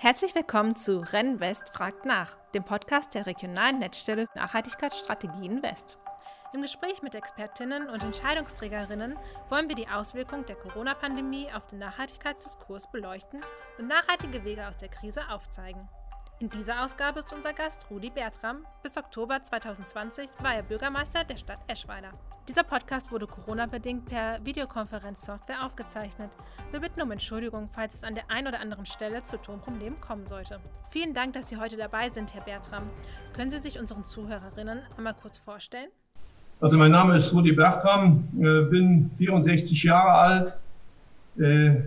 Herzlich willkommen zu Renn West fragt nach, dem Podcast der regionalen Netzstelle Nachhaltigkeitsstrategien West. Im Gespräch mit Expertinnen und Entscheidungsträgerinnen wollen wir die Auswirkungen der Corona-Pandemie auf den Nachhaltigkeitsdiskurs beleuchten und nachhaltige Wege aus der Krise aufzeigen. In dieser Ausgabe ist unser Gast Rudi Bertram. Bis Oktober 2020 war er Bürgermeister der Stadt Eschweiler. Dieser Podcast wurde Corona-bedingt per Videokonferenzsoftware aufgezeichnet. Wir bitten um Entschuldigung, falls es an der einen oder anderen Stelle zu Tonproblemen kommen sollte. Vielen Dank, dass Sie heute dabei sind, Herr Bertram. Können Sie sich unseren Zuhörerinnen einmal kurz vorstellen? Also mein Name ist Rudi Bertram, äh, bin 64 Jahre alt, äh,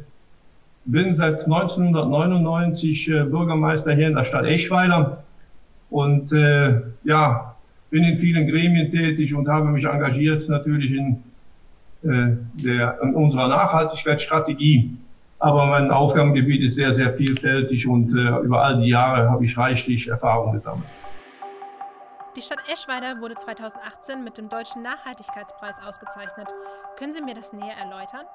bin seit 1999 äh, Bürgermeister hier in der Stadt Eschweiler und ja, bin in vielen Gremien tätig und habe mich engagiert natürlich in, äh, der, in unserer Nachhaltigkeitsstrategie. Aber mein Aufgabengebiet ist sehr, sehr vielfältig und äh, über all die Jahre habe ich reichlich Erfahrung gesammelt. Die Stadt Eschweiler wurde 2018 mit dem Deutschen Nachhaltigkeitspreis ausgezeichnet. Können Sie mir das näher erläutern?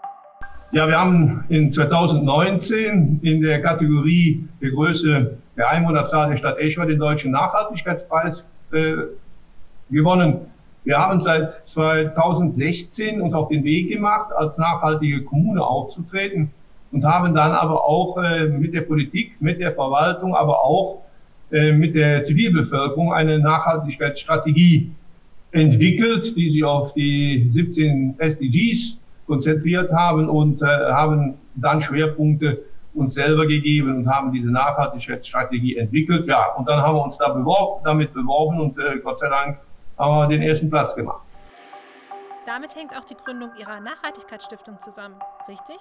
Ja, wir haben in 2019 in der Kategorie der Größe der Einwohnerzahl der Stadt Eschweiler den Deutschen Nachhaltigkeitspreis äh, gewonnen. Wir haben seit 2016 uns auf den Weg gemacht, als nachhaltige Kommune aufzutreten und haben dann aber auch äh, mit der Politik, mit der Verwaltung, aber auch äh, mit der Zivilbevölkerung eine Nachhaltigkeitsstrategie entwickelt, die sich auf die 17 SDGs konzentriert haben und äh, haben dann Schwerpunkte uns selber gegeben und haben diese Nachhaltigkeitsstrategie entwickelt. Ja, und dann haben wir uns da beworben, damit beworben und äh, Gott sei Dank wir den ersten Platz gemacht. Damit hängt auch die Gründung Ihrer Nachhaltigkeitsstiftung zusammen, richtig?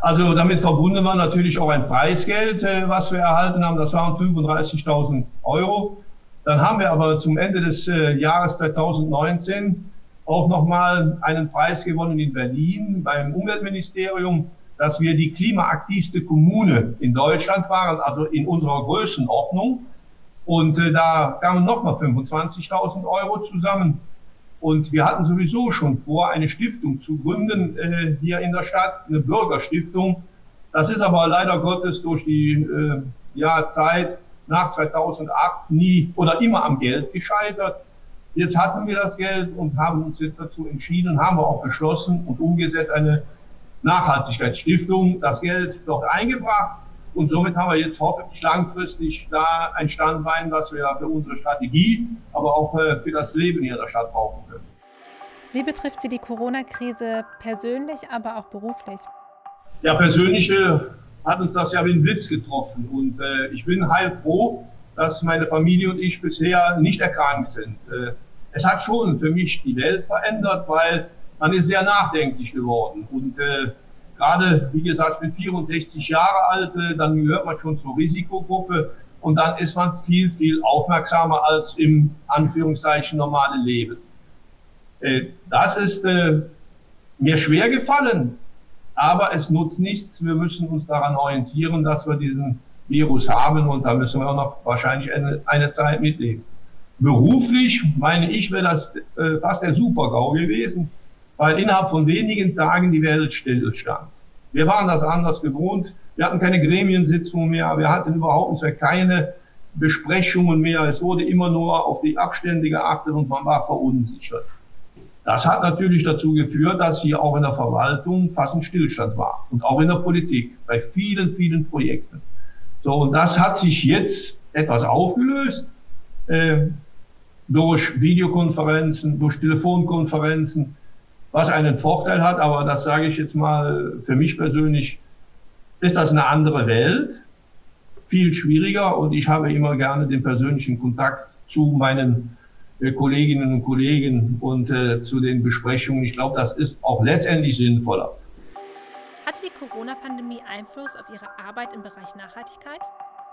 Also damit verbunden war natürlich auch ein Preisgeld, äh, was wir erhalten haben. Das waren 35.000 Euro. Dann haben wir aber zum Ende des äh, Jahres 2019 auch nochmal einen Preis gewonnen in Berlin beim Umweltministerium, dass wir die klimaaktivste Kommune in Deutschland waren, also in unserer Größenordnung. Und äh, da kamen nochmal 25.000 Euro zusammen. Und wir hatten sowieso schon vor, eine Stiftung zu gründen äh, hier in der Stadt, eine Bürgerstiftung. Das ist aber leider Gottes durch die äh, ja, Zeit nach 2008 nie oder immer am Geld gescheitert. Jetzt hatten wir das Geld und haben uns jetzt dazu entschieden, haben wir auch beschlossen und umgesetzt eine Nachhaltigkeitsstiftung, das Geld dort eingebracht und somit haben wir jetzt hoffentlich langfristig da ein Standbein, was wir für unsere Strategie, aber auch äh, für das Leben hier in der Stadt brauchen können. Wie betrifft Sie die Corona-Krise persönlich, aber auch beruflich? Ja, persönlich äh, hat uns das ja wie ein Blitz getroffen und äh, ich bin heilfroh, dass meine Familie und ich bisher nicht erkrankt sind. Äh, es hat schon für mich die Welt verändert, weil man ist sehr nachdenklich geworden. Und äh, gerade, wie gesagt, bin 64 Jahre alt, äh, dann gehört man schon zur Risikogruppe und dann ist man viel, viel aufmerksamer als im Anführungszeichen normale Leben. Äh, das ist äh, mir schwer gefallen, aber es nutzt nichts. Wir müssen uns daran orientieren, dass wir diesen Virus haben und da müssen wir auch noch wahrscheinlich eine, eine Zeit mitleben. Beruflich, meine ich, wäre das fast der Super-GAU gewesen, weil innerhalb von wenigen Tagen die Welt stillstand. Wir waren das anders gewohnt. Wir hatten keine Gremiensitzungen mehr. Wir hatten überhaupt keine Besprechungen mehr. Es wurde immer nur auf die Abstände geachtet und man war verunsichert. Das hat natürlich dazu geführt, dass hier auch in der Verwaltung fast ein Stillstand war und auch in der Politik bei vielen, vielen Projekten. So, und das hat sich jetzt etwas aufgelöst. Äh, durch Videokonferenzen, durch Telefonkonferenzen, was einen Vorteil hat, aber das sage ich jetzt mal für mich persönlich, ist das eine andere Welt, viel schwieriger und ich habe immer gerne den persönlichen Kontakt zu meinen äh, Kolleginnen und Kollegen und äh, zu den Besprechungen. Ich glaube, das ist auch letztendlich sinnvoller. Hatte die Corona-Pandemie Einfluss auf Ihre Arbeit im Bereich Nachhaltigkeit?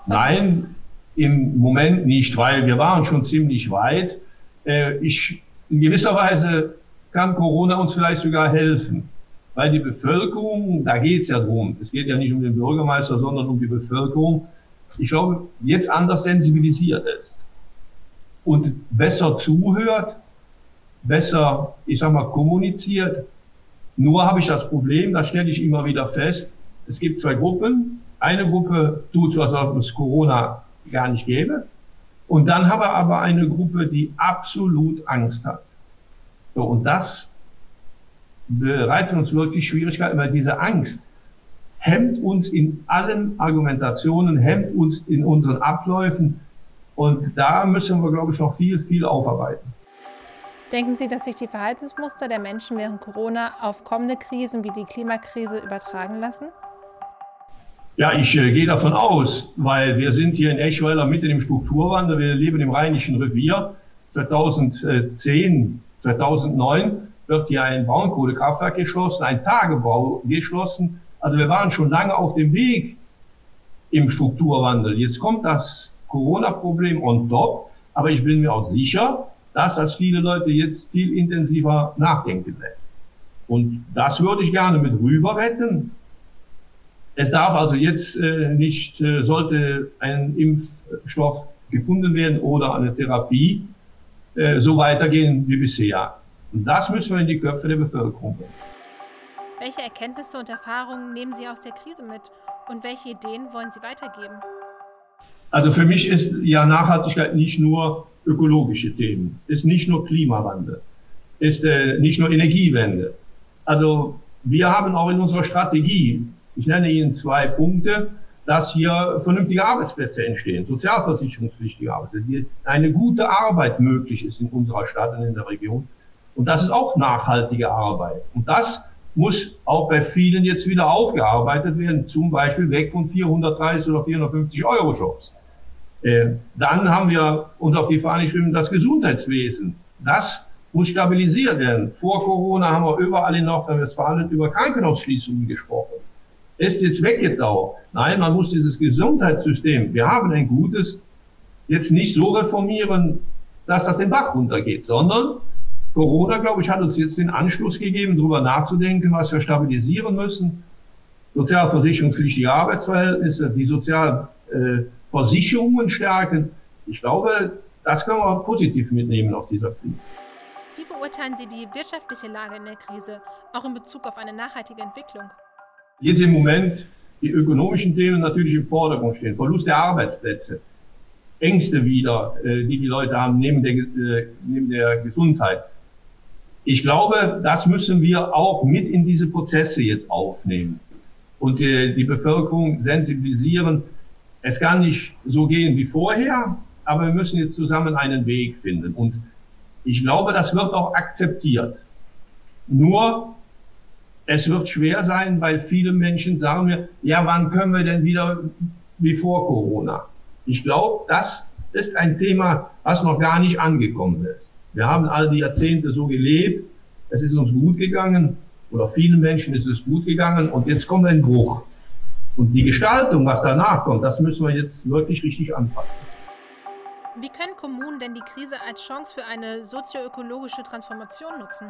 Nein, im Moment nicht, weil wir waren schon ziemlich weit. Äh, ich, in gewisser Weise kann Corona uns vielleicht sogar helfen, weil die Bevölkerung, da geht es ja drum, es geht ja nicht um den Bürgermeister, sondern um die Bevölkerung, ich glaube, jetzt anders sensibilisiert ist und besser zuhört, besser, ich sag mal, kommuniziert. Nur habe ich das Problem, das stelle ich immer wieder fest, es gibt zwei Gruppen, Eine Gruppe tut so, als ob es Corona gar nicht gäbe. Und dann haben wir aber eine Gruppe, die absolut Angst hat. So, und das bereitet uns wirklich Schwierigkeiten, weil diese Angst hemmt uns in allen Argumentationen, hemmt uns in unseren Abläufen. Und da müssen wir, glaube ich, noch viel, viel aufarbeiten. Denken Sie, dass sich die Verhaltensmuster der Menschen während Corona auf kommende Krisen wie die Klimakrise übertragen lassen? Ja, ich äh, gehe davon aus, weil wir sind hier in Eschweiler mitten im Strukturwandel. Wir leben im Rheinischen Revier. 2010, 2009 wird hier ein Braunkohlekraftwerk geschlossen, ein Tagebau geschlossen. Also wir waren schon lange auf dem Weg im Strukturwandel. Jetzt kommt das Corona-Problem on top. Aber ich bin mir auch sicher, dass das viele Leute jetzt viel intensiver nachdenken lässt. Und das würde ich gerne mit rüber retten. Es darf also jetzt äh, nicht, äh, sollte ein Impfstoff gefunden werden oder eine Therapie, äh, so weitergehen wie bisher. Und das müssen wir in die Köpfe der Bevölkerung bringen. Welche Erkenntnisse und Erfahrungen nehmen Sie aus der Krise mit und welche Ideen wollen Sie weitergeben? Also für mich ist ja Nachhaltigkeit nicht nur ökologische Themen, ist nicht nur Klimawandel, ist äh, nicht nur Energiewende. Also wir haben auch in unserer Strategie ich nenne Ihnen zwei Punkte, dass hier vernünftige Arbeitsplätze entstehen, sozialversicherungspflichtige Arbeit, eine gute Arbeit möglich ist in unserer Stadt und in der Region. Und das ist auch nachhaltige Arbeit. Und das muss auch bei vielen jetzt wieder aufgearbeitet werden, zum Beispiel weg von 430 oder 450 Euro Jobs. Äh, dann haben wir uns auf die Fahne geschrieben, das Gesundheitswesen. Das muss stabilisiert werden. Vor Corona haben wir überall in Nordrhein-Westfalen über Krankenhausschließungen gesprochen ist jetzt weggetaucht. Nein, man muss dieses Gesundheitssystem, wir haben ein gutes, jetzt nicht so reformieren, dass das den Bach runtergeht, sondern Corona, glaube ich, hat uns jetzt den Anschluss gegeben, darüber nachzudenken, was wir stabilisieren müssen. Sozialversicherungspflichtige Arbeitsverhältnisse, die Sozialversicherungen stärken. Ich glaube, das können wir positiv mitnehmen aus dieser Krise. Wie beurteilen Sie die wirtschaftliche Lage in der Krise, auch in Bezug auf eine nachhaltige Entwicklung? Jetzt im Moment die ökonomischen Themen natürlich im Vordergrund stehen. Verlust der Arbeitsplätze, Ängste wieder, äh, die die Leute haben neben der, äh, neben der Gesundheit. Ich glaube, das müssen wir auch mit in diese Prozesse jetzt aufnehmen und äh, die Bevölkerung sensibilisieren. Es kann nicht so gehen wie vorher, aber wir müssen jetzt zusammen einen Weg finden. Und ich glaube, das wird auch akzeptiert. Nur es wird schwer sein, weil viele Menschen sagen mir, ja, wann können wir denn wieder wie vor Corona? Ich glaube, das ist ein Thema, was noch gar nicht angekommen ist. Wir haben all die Jahrzehnte so gelebt, es ist uns gut gegangen oder vielen Menschen ist es gut gegangen und jetzt kommt ein Bruch. Und die Gestaltung, was danach kommt, das müssen wir jetzt wirklich richtig anpacken. Wie können Kommunen denn die Krise als Chance für eine sozioökologische Transformation nutzen?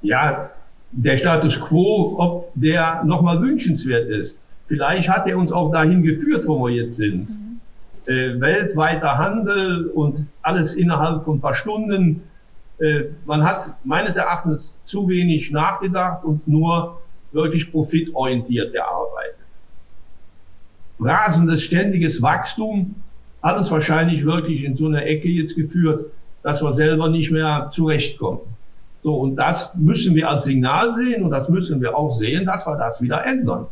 Ja, der Status quo, ob der nochmal wünschenswert ist. Vielleicht hat er uns auch dahin geführt, wo wir jetzt sind. Mhm. Äh, weltweiter Handel und alles innerhalb von ein paar Stunden. Äh, man hat meines Erachtens zu wenig nachgedacht und nur wirklich profitorientiert gearbeitet. Rasendes, ständiges Wachstum hat uns wahrscheinlich wirklich in so eine Ecke jetzt geführt, dass wir selber nicht mehr zurechtkommen. So, und das müssen wir als Signal sehen und das müssen wir auch sehen, dass wir das wieder ändern.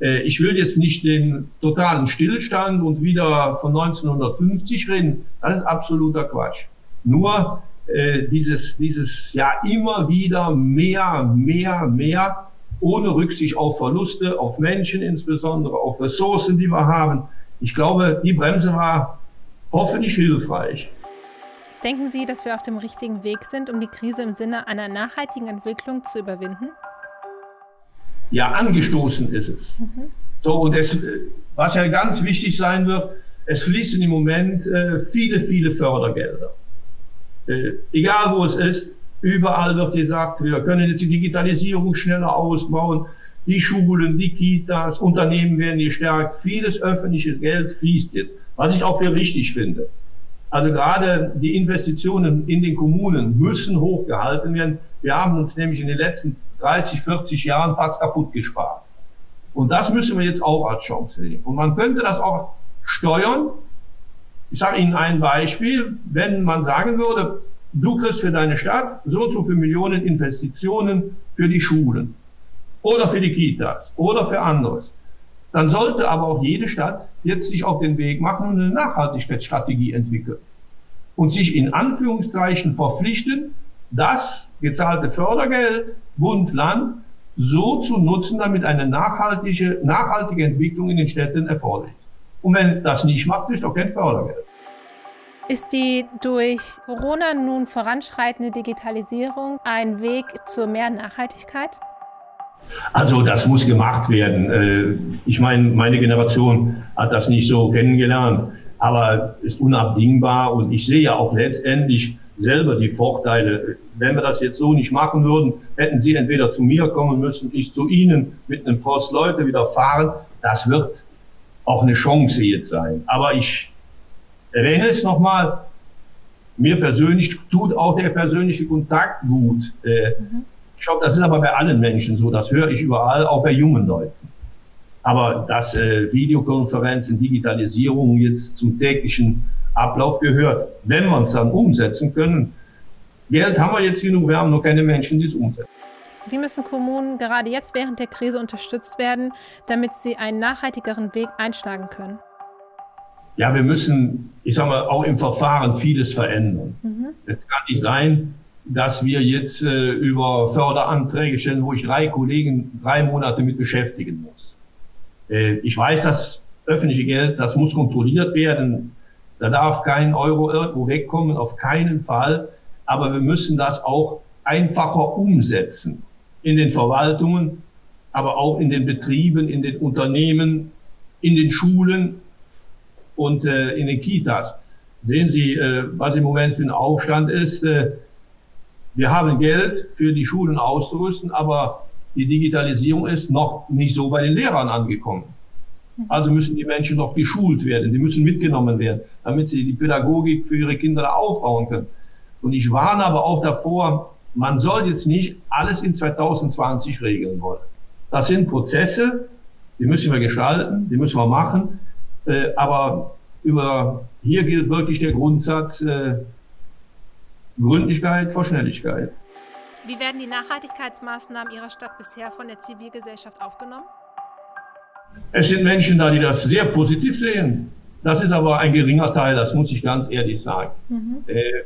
Äh, ich will jetzt nicht den totalen Stillstand und wieder von 1950 reden. Das ist absoluter Quatsch. Nur äh, dieses, dieses ja immer wieder mehr, mehr, mehr, ohne Rücksicht auf Verluste, auf Menschen insbesondere, auf Ressourcen, die wir haben. Ich glaube, die Bremse war hoffentlich hilfreich. Denken Sie, dass wir auf dem richtigen Weg sind, um die Krise im Sinne einer nachhaltigen Entwicklung zu überwinden? Ja, angestoßen ist es. Mhm. So, und es, was ja ganz wichtig sein wird, es fließen im Moment äh, viele, viele Fördergelder. Äh, egal wo es ist, überall wird gesagt, wir können jetzt die Digitalisierung schneller ausbauen, die Schulen, die Kitas, Unternehmen werden gestärkt, vieles öffentliches Geld fließt jetzt, was ich auch für richtig finde. Also gerade die Investitionen in den Kommunen müssen hochgehalten werden. Wir haben uns nämlich in den letzten 30, 40 Jahren fast kaputt gespart. Und das müssen wir jetzt auch als Chance sehen. Und man könnte das auch steuern. Ich sage Ihnen ein Beispiel. Wenn man sagen würde, du kriegst für deine Stadt so und so viele Millionen Investitionen für die Schulen oder für die Kitas oder für anderes, dann sollte aber auch jede Stadt jetzt sich auf den Weg machen und eine Nachhaltigkeitsstrategie entwickeln und sich in Anführungszeichen verpflichten, das gezahlte Fördergeld, Bund, Land, so zu nutzen, damit eine nachhaltige, nachhaltige Entwicklung in den Städten erforderlich ist. Und wenn das nicht macht, ist doch kein Fördergeld. Ist die durch Corona nun voranschreitende Digitalisierung ein Weg zu mehr Nachhaltigkeit? Also das muss gemacht werden. Äh, ich meine, meine Generation hat das nicht so kennengelernt, aber ist unabdingbar und ich sehe ja auch letztendlich selber die Vorteile. Wenn wir das jetzt so nicht machen würden, hätten Sie entweder zu mir kommen müssen, ich zu Ihnen mit einem Post Leute wieder fahren. Das wird auch eine Chance jetzt sein. Aber ich erwähne es nochmal, mir persönlich tut auch der persönliche Kontakt gut. Äh, mhm. Ich glaube, das ist aber bei allen Menschen so. Das höre ich überall, auch bei jungen Leuten. Aber dass äh, Videokonferenzen, Digitalisierung jetzt zum täglichen Ablauf gehört, wenn man es dann umsetzen können. Geld haben wir jetzt genug, wir haben noch keine Menschen, die es umsetzen. Wie müssen Kommunen gerade jetzt während der Krise unterstützt werden, damit sie einen nachhaltigeren Weg einschlagen können? Ja, wir müssen, ich sage mal, auch im Verfahren vieles verändern. Mhm. Es kann nicht sein, dass wir jetzt äh, über Förderanträge stellen, wo ich drei Kollegen drei Monate mit beschäftigen muss. Äh, ich weiß, das öffentliche Geld, das muss kontrolliert werden. Da darf kein Euro irgendwo wegkommen, auf keinen Fall. Aber wir müssen das auch einfacher umsetzen in den Verwaltungen, aber auch in den Betrieben, in den Unternehmen, in den Schulen und äh, in den Kitas. Sehen Sie, äh, was im Moment für ein Aufstand ist. Wir haben Geld für die Schulen auszurüsten, aber die Digitalisierung ist noch nicht so bei den Lehrern angekommen. Also müssen die Menschen noch geschult werden, die müssen mitgenommen werden, damit sie die Pädagogik für ihre Kinder aufbauen können. Und ich warne aber auch davor, man soll jetzt nicht alles in 2020 regeln wollen. Das sind Prozesse, die müssen wir gestalten, die müssen wir machen. Äh, aber über, hier gilt wirklich der Grundsatz äh, Gründlichkeit vor Schnelligkeit. Wie werden die Nachhaltigkeitsmaßnahmen Ihrer Stadt bisher von der Zivilgesellschaft aufgenommen? Es sind Menschen da, die das sehr positiv sehen. Das ist aber ein geringer Teil, das muss ich ganz ehrlich sagen. Mhm. Äh,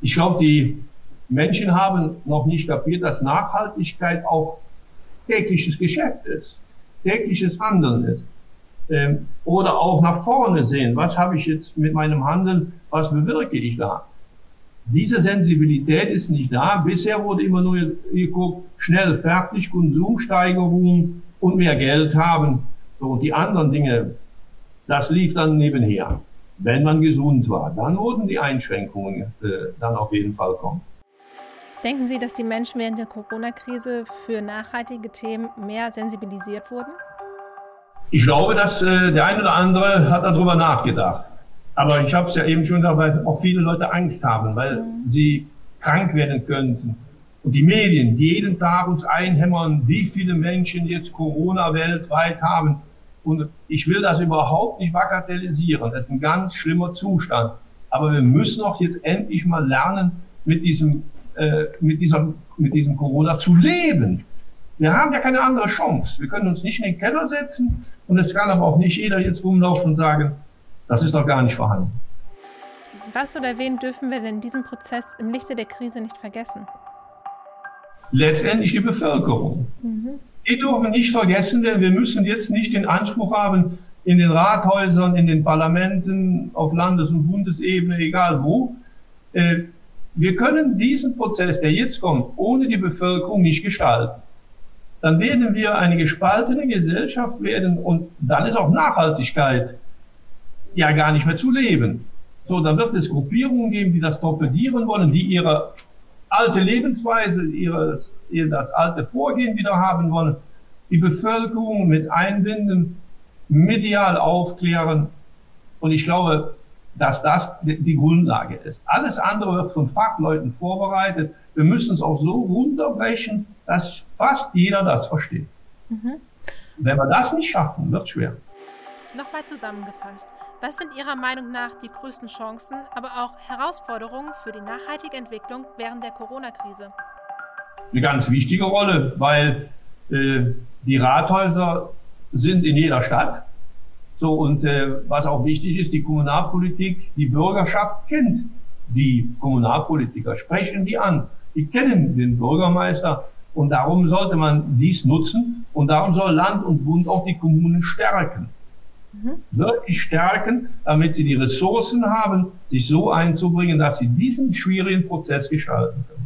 ich glaube, die Menschen haben noch nicht kapiert, dass Nachhaltigkeit auch tägliches Geschäft ist, tägliches Handeln ist. Ähm, oder auch nach vorne sehen, was habe ich jetzt mit meinem Handeln, was bewirke ich da? Diese Sensibilität ist nicht da. Bisher wurde immer nur geguckt, schnell fertig, Konsumsteigerung, und mehr Geld haben. So, und die anderen Dinge, das lief dann nebenher. Wenn man gesund war, dann wurden die Einschränkungen äh, dann auf jeden Fall kommen. Denken Sie, dass die Menschen während der Corona-Krise für nachhaltige Themen mehr sensibilisiert wurden? Ich glaube, dass äh, der eine oder andere hat darüber nachgedacht. Aber ich habe es ja eben schon gesagt, weil auch viele Leute Angst haben, weil mhm. sie krank werden könnten. Und die Medien, die jeden Tag uns einhämmern, wie viele Menschen jetzt Corona weltweit haben. Und ich will das überhaupt nicht bagatellisieren. Das ist ein ganz schlimmer Zustand. Aber wir müssen auch jetzt endlich mal lernen, mit diesem, äh, mit diesem, mit diesem Corona zu leben. Wir haben ja keine andere Chance. Wir können uns nicht in den Keller setzen und es kann aber auch nicht jeder jetzt rumlaufen und sagen, das ist doch gar nicht vorhanden. Was oder wen dürfen wir denn in diesem Prozess im Lichte der Krise nicht vergessen? letztendlich die Bevölkerung. Mhm. Die dürfen nicht vergessen, denn wir müssen jetzt nicht den Anspruch haben, in den Rathäusern, in den Parlamenten, auf Landes- und Bundesebene, egal wo, äh, wir können diesen Prozess, der jetzt kommt, ohne die Bevölkerung nicht gestalten. Dann werden wir eine gespaltene Gesellschaft werden und dann ist auch Nachhaltigkeit ja gar nicht mehr zu leben. So, dann wird es Gruppierungen geben, die das torpedieren wollen, die ihre alte Lebensweise, ihres, ihr das alte Vorgehen wieder haben wollen, die Bevölkerung mit einbinden, medial aufklären. Und ich glaube, dass das die Grundlage ist. Alles andere wird von Fachleuten vorbereitet. Wir müssen es auch so runterbrechen, dass fast jeder das versteht. Mhm. Wenn wir das nicht schaffen, wird es schwer. Nochmal zusammengefasst, was sind Ihrer Meinung nach die größten Chancen, aber auch Herausforderungen für die nachhaltige Entwicklung während der Corona-Krise? Eine ganz wichtige Rolle, weil äh, die Rathäuser sind in jeder Stadt. So, und äh, was auch wichtig ist, die Kommunalpolitik, die Bürgerschaft kennt die Kommunalpolitiker, sprechen die an. Die kennen den Bürgermeister und darum sollte man dies nutzen und darum soll Land und Bund auch die Kommunen stärken. Mhm. Wirklich stärken, damit sie die Ressourcen haben, sich so einzubringen, dass sie diesen schwierigen Prozess gestalten können.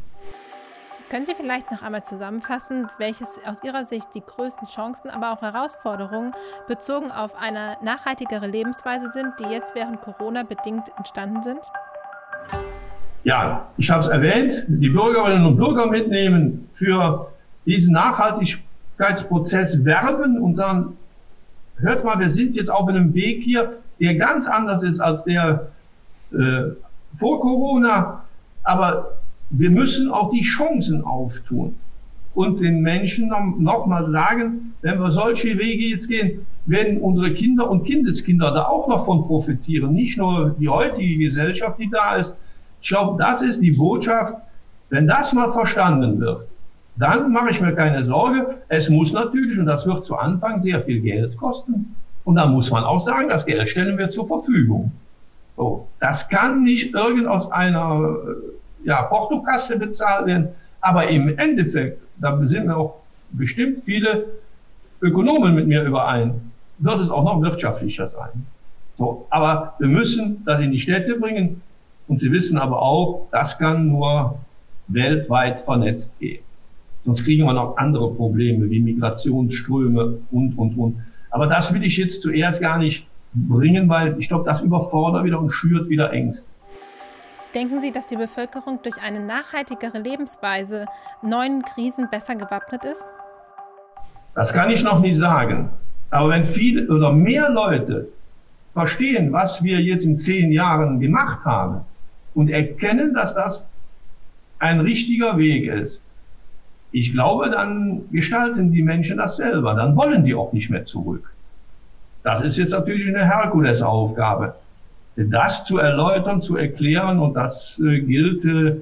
Können Sie vielleicht noch einmal zusammenfassen, welches aus Ihrer Sicht die größten Chancen, aber auch Herausforderungen bezogen auf eine nachhaltigere Lebensweise sind, die jetzt während Corona bedingt entstanden sind? Ja, ich habe es erwähnt, die Bürgerinnen und Bürger mitnehmen, für diesen Nachhaltigkeitsprozess werben und sagen, hört mal, wir sind jetzt auf einem Weg hier, der ganz anders ist als der äh, vor Corona, aber wir müssen auch die Chancen auftun und den Menschen noch, mal sagen, wenn wir solche Wege jetzt gehen, werden unsere Kinder und Kindeskinder da auch noch von profitieren. Nicht nur die heutige Gesellschaft, die da ist. Ich glaube, das ist die Botschaft. Wenn das mal verstanden wird, dann mache ich mir keine Sorge. Es muss natürlich, und das wird zu Anfang sehr viel Geld kosten. Und dann muss man auch sagen, das Geld stellen wir zur Verfügung. So, das kann nicht irgend aus einer ja, Portokasse bezahlt werden. Aber im Endeffekt, da sind auch bestimmt viele Ökonomen mit mir überein, wird es auch noch wirtschaftlicher sein. So, aber wir müssen das in die Städte bringen. Und Sie wissen aber auch, das kann nur weltweit vernetzt gehen. Sonst kriegen wir noch andere Probleme wie Migrationsströme und, und, und. Aber das will ich jetzt zuerst gar nicht bringen, weil ich glaube, das überfordert wieder und schürt wieder Ängste. Denken Sie, dass die Bevölkerung durch eine nachhaltigere Lebensweise neuen Krisen besser gewappnet ist? Das kann ich noch nicht sagen. Aber wenn viele oder mehr Leute verstehen, was wir jetzt in zehn Jahren gemacht haben und erkennen, dass das ein richtiger Weg ist, ich glaube, dann gestalten die Menschen das selber. Dann wollen die auch nicht mehr zurück. Das ist jetzt natürlich eine Herkulesaufgabe das zu erläutern, zu erklären. Und das äh, gilt äh,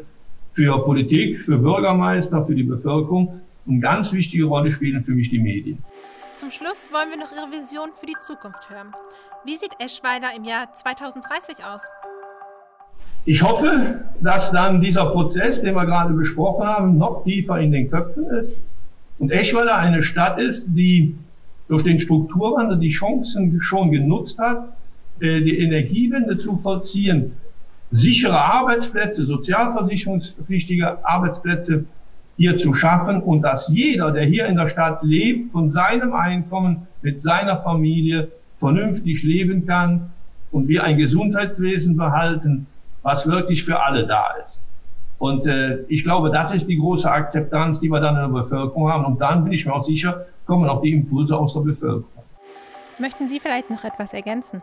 für Politik, für Bürgermeister, für die Bevölkerung. Eine ganz wichtige Rolle spielen für mich die Medien. Zum Schluss wollen wir noch Ihre Vision für die Zukunft hören. Wie sieht Eschweiler im Jahr 2030 aus? Ich hoffe, dass dann dieser Prozess, den wir gerade besprochen haben, noch tiefer in den Köpfen ist und Eschweiler eine Stadt ist, die durch den Strukturwandel die Chancen schon genutzt hat, äh, die Energiewende zu vollziehen, sichere Arbeitsplätze, sozialversicherungspflichtige Arbeitsplätze hier zu schaffen und dass jeder, der hier in der Stadt lebt, von seinem Einkommen mit seiner Familie vernünftig leben kann und wir ein Gesundheitswesen behalten, was wirklich für alle da ist. Und äh, ich glaube, das ist die große Akzeptanz, die wir dann in der Bevölkerung haben. Und dann bin ich mir auch sicher, kommen auch die Impulse aus der Bevölkerung. Möchten Sie vielleicht noch etwas ergänzen?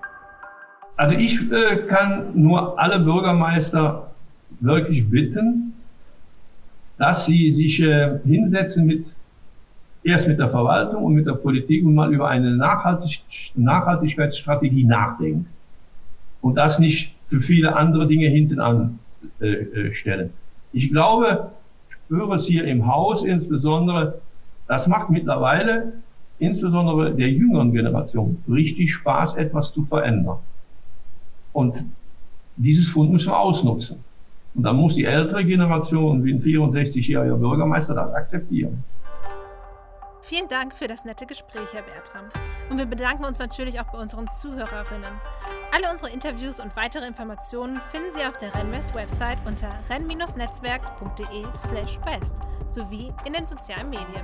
Also ich äh, kann nur alle Bürgermeister wirklich bitten, dass sie sich äh, hinsetzen mit erst mit der Verwaltung und mit der Politik und mal über eine Nachhaltig Nachhaltigkeitsstrategie nachdenken und das nicht für viele andere Dinge hinten an äh, äh. Ich glaube, ich höre es hier im Haus insbesondere, das macht mittlerweile insbesondere der jüngeren Generation richtig Spaß, etwas zu verändern. Und dieses Fund müssen wir ausnutzen. Und dann muss die ältere Generation, wie ein 64-jähriger Bürgermeister, das akzeptieren. Vielen Dank für das nette Gespräch, Herr Bertram. Und wir bedanken uns natürlich auch bei unseren Zuhörerinnen. Alle unsere Interviews und weitere Informationen finden Sie auf der Rennwest-Website unter renn-netzwerk.de/west sowie in den sozialen Medien.